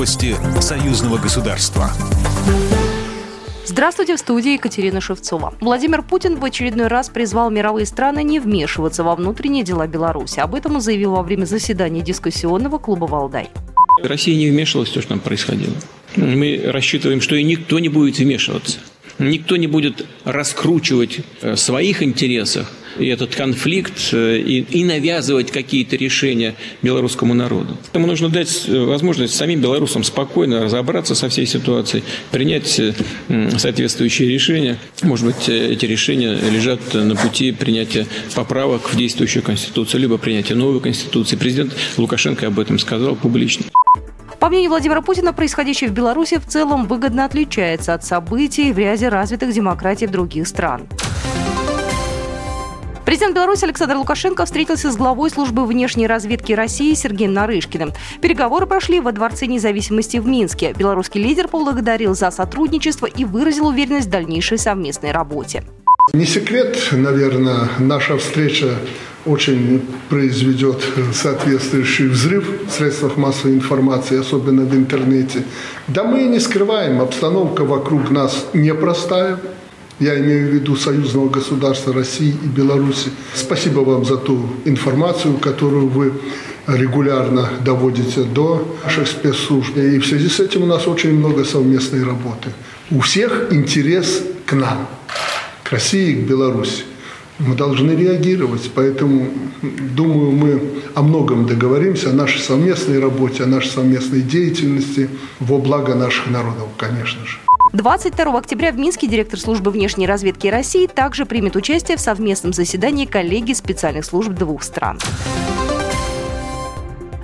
Новости союзного государства. Здравствуйте, в студии Екатерина Шевцова. Владимир Путин в очередной раз призвал мировые страны не вмешиваться во внутренние дела Беларуси. Об этом он заявил во время заседания дискуссионного клуба «Валдай». Россия не вмешивалась в то, что там происходило. Мы рассчитываем, что и никто не будет вмешиваться. Никто не будет раскручивать э, своих интересах и этот конфликт э, и, и навязывать какие-то решения белорусскому народу. Поэтому нужно дать э, возможность самим белорусам спокойно разобраться со всей ситуацией, принять соответствующие решения. Может быть, эти решения лежат на пути принятия поправок в действующую Конституцию, либо принятия новой Конституции. Президент Лукашенко об этом сказал публично. По мнению Владимира Путина, происходящее в Беларуси в целом выгодно отличается от событий в ряде развитых демократий других стран. Президент Беларуси Александр Лукашенко встретился с главой службы внешней разведки России Сергеем Нарышкиным. Переговоры прошли во Дворце независимости в Минске. Белорусский лидер поблагодарил за сотрудничество и выразил уверенность в дальнейшей совместной работе. Не секрет, наверное, наша встреча очень произведет соответствующий взрыв в средствах массовой информации, особенно в интернете. Да мы и не скрываем, обстановка вокруг нас непростая. Я имею в виду союзного государства России и Беларуси. Спасибо вам за ту информацию, которую вы регулярно доводите до наших спецслужб. И в связи с этим у нас очень много совместной работы. У всех интерес к нам, к России и к Беларуси. Мы должны реагировать, поэтому, думаю, мы о многом договоримся, о нашей совместной работе, о нашей совместной деятельности во благо наших народов, конечно же. 22 октября в Минске директор службы внешней разведки России также примет участие в совместном заседании коллеги специальных служб двух стран.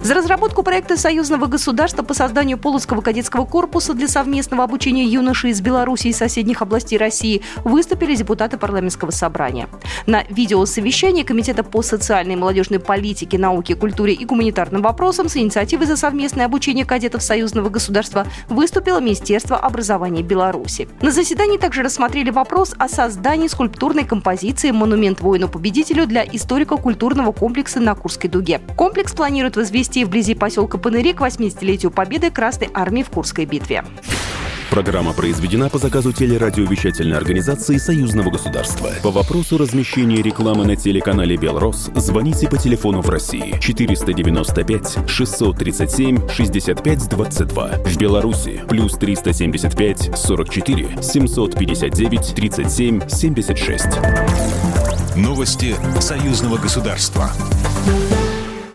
За разработку проекта союзного государства по созданию Полоцкого кадетского корпуса для совместного обучения юношей из Беларуси и соседних областей России выступили депутаты парламентского собрания. На видеосовещании Комитета по социальной и молодежной политике, науке, культуре и гуманитарным вопросам с инициативой за совместное обучение кадетов союзного государства выступило Министерство образования Беларуси. На заседании также рассмотрели вопрос о создании скульптурной композиции «Монумент воину-победителю» для историко-культурного комплекса на Курской дуге. Комплекс планирует возвести провести вблизи поселка Паныри к 80-летию победы Красной Армии в Курской битве. Программа произведена по заказу телерадиовещательной организации Союзного государства. По вопросу размещения рекламы на телеканале «Белрос» звоните по телефону в России 495 637 65 22. В Беларуси плюс 375 44 759 37 76. Новости Союзного государства.